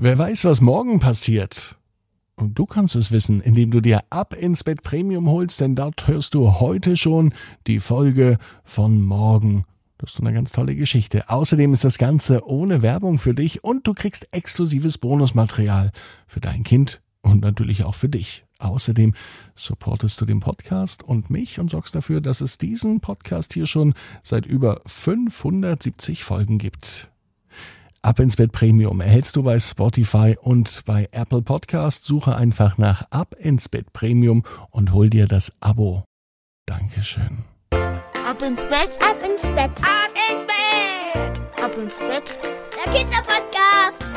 Wer weiß, was morgen passiert? Und du kannst es wissen, indem du dir Ab ins Bett Premium holst, denn dort hörst du heute schon die Folge von morgen. Das ist eine ganz tolle Geschichte. Außerdem ist das Ganze ohne Werbung für dich und du kriegst exklusives Bonusmaterial für dein Kind und natürlich auch für dich. Außerdem supportest du den Podcast und mich und sorgst dafür, dass es diesen Podcast hier schon seit über 570 Folgen gibt. Ab ins Bett Premium erhältst du bei Spotify und bei Apple Podcast. Suche einfach nach Ab ins Bett Premium und hol dir das Abo. Dankeschön. Ab ins Bett, ab ins Bett, ab ins Bett, ab ins Bett. Der Kinderpodcast.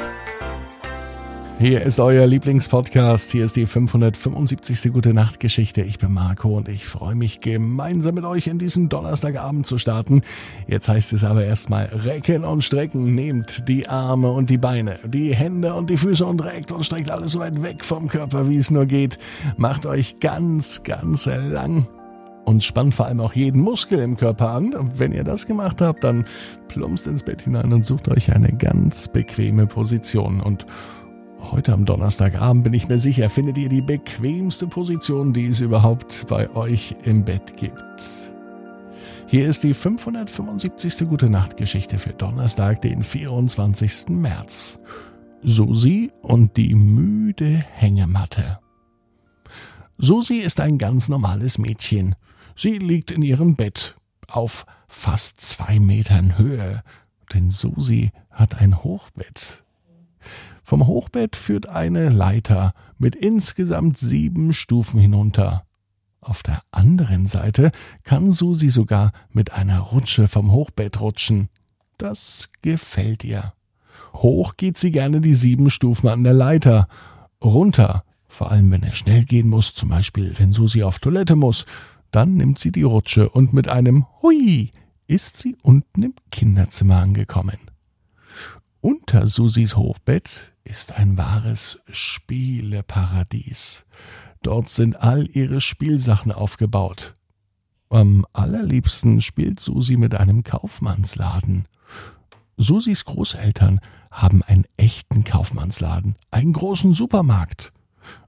Hier ist euer Lieblingspodcast. Hier ist die 575. Gute Nacht Geschichte. Ich bin Marco und ich freue mich gemeinsam mit euch in diesen Donnerstagabend zu starten. Jetzt heißt es aber erstmal recken und strecken. Nehmt die Arme und die Beine, die Hände und die Füße und reckt und streckt alles so weit weg vom Körper, wie es nur geht. Macht euch ganz, ganz lang und spannt vor allem auch jeden Muskel im Körper an. Wenn ihr das gemacht habt, dann plumpst ins Bett hinein und sucht euch eine ganz bequeme Position und Heute am Donnerstagabend bin ich mir sicher, findet ihr die bequemste Position, die es überhaupt bei euch im Bett gibt. Hier ist die 575. Gute Nacht Geschichte für Donnerstag, den 24. März. Susi und die müde Hängematte. Susi ist ein ganz normales Mädchen. Sie liegt in ihrem Bett auf fast zwei Metern Höhe, denn Susi hat ein Hochbett. Vom Hochbett führt eine Leiter mit insgesamt sieben Stufen hinunter. Auf der anderen Seite kann Susi sogar mit einer Rutsche vom Hochbett rutschen. Das gefällt ihr. Hoch geht sie gerne die sieben Stufen an der Leiter. Runter, vor allem wenn es schnell gehen muss, zum Beispiel wenn Susi auf Toilette muss, dann nimmt sie die Rutsche und mit einem Hui ist sie unten im Kinderzimmer angekommen. Unter Susis Hochbett ist ein wahres Spieleparadies. Dort sind all ihre Spielsachen aufgebaut. Am allerliebsten spielt Susi mit einem Kaufmannsladen. Susis Großeltern haben einen echten Kaufmannsladen, einen großen Supermarkt.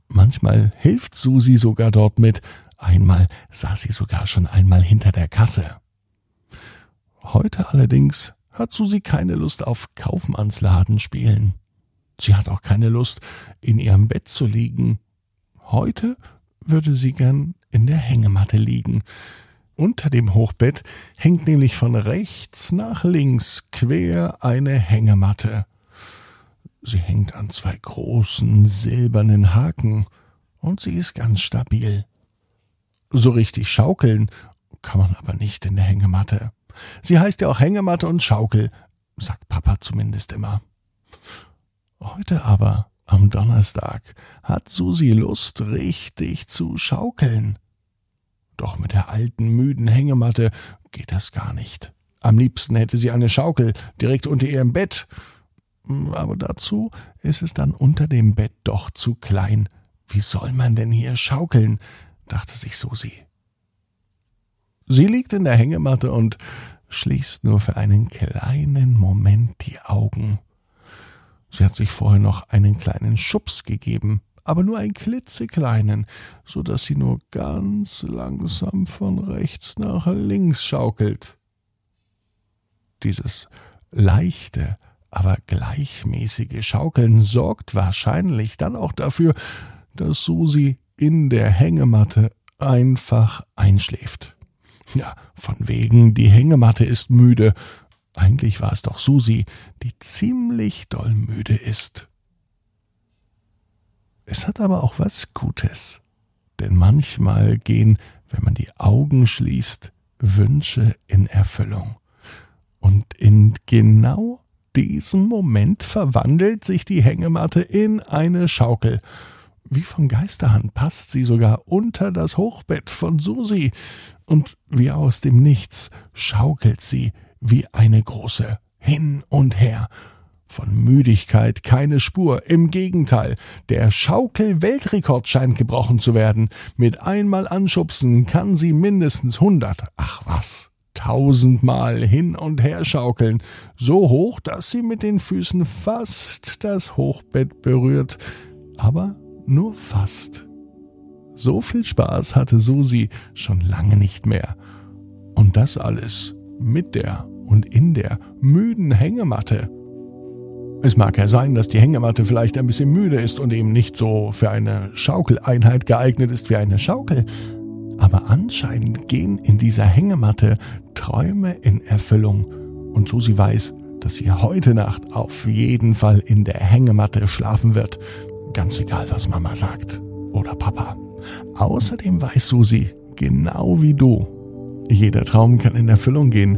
Manchmal hilft Susi sogar dort mit. Einmal saß sie sogar schon einmal hinter der Kasse. Heute allerdings hat Susi keine Lust auf Kaufmannsladen spielen. Sie hat auch keine Lust, in ihrem Bett zu liegen. Heute würde sie gern in der Hängematte liegen. Unter dem Hochbett hängt nämlich von rechts nach links quer eine Hängematte. Sie hängt an zwei großen silbernen Haken und sie ist ganz stabil. So richtig schaukeln kann man aber nicht in der Hängematte. Sie heißt ja auch Hängematte und Schaukel, sagt Papa zumindest immer. Heute aber, am Donnerstag, hat Susi Lust, richtig zu schaukeln. Doch mit der alten, müden Hängematte geht das gar nicht. Am liebsten hätte sie eine Schaukel direkt unter ihrem Bett. Aber dazu ist es dann unter dem Bett doch zu klein. Wie soll man denn hier schaukeln? dachte sich Susi. Sie liegt in der Hängematte und schließt nur für einen kleinen Moment die Augen. Sie hat sich vorher noch einen kleinen Schubs gegeben, aber nur einen klitzekleinen, so dass sie nur ganz langsam von rechts nach links schaukelt. Dieses leichte, aber gleichmäßige Schaukeln sorgt wahrscheinlich dann auch dafür, dass Susi in der Hängematte einfach einschläft. Ja, von wegen, die Hängematte ist müde. Eigentlich war es doch Susi, die ziemlich doll müde ist. Es hat aber auch was Gutes. Denn manchmal gehen, wenn man die Augen schließt, Wünsche in Erfüllung. Und in genau diesem Moment verwandelt sich die Hängematte in eine Schaukel. Wie von Geisterhand passt sie sogar unter das Hochbett von Susi und wie aus dem Nichts schaukelt sie wie eine große hin und her. Von Müdigkeit keine Spur, im Gegenteil, der Schaukel-Weltrekord scheint gebrochen zu werden. Mit einmal anschubsen kann sie mindestens hundert, ach was, tausendmal hin und her schaukeln, so hoch, dass sie mit den Füßen fast das Hochbett berührt, aber nur fast. So viel Spaß hatte Susi schon lange nicht mehr. Und das alles mit der und in der müden Hängematte. Es mag ja sein, dass die Hängematte vielleicht ein bisschen müde ist und eben nicht so für eine Schaukeleinheit geeignet ist wie eine Schaukel, aber anscheinend gehen in dieser Hängematte Träume in Erfüllung und Susi weiß, dass sie heute Nacht auf jeden Fall in der Hängematte schlafen wird, ganz egal was Mama sagt oder Papa. Außerdem weiß Susi, genau wie du, jeder Traum kann in Erfüllung gehen,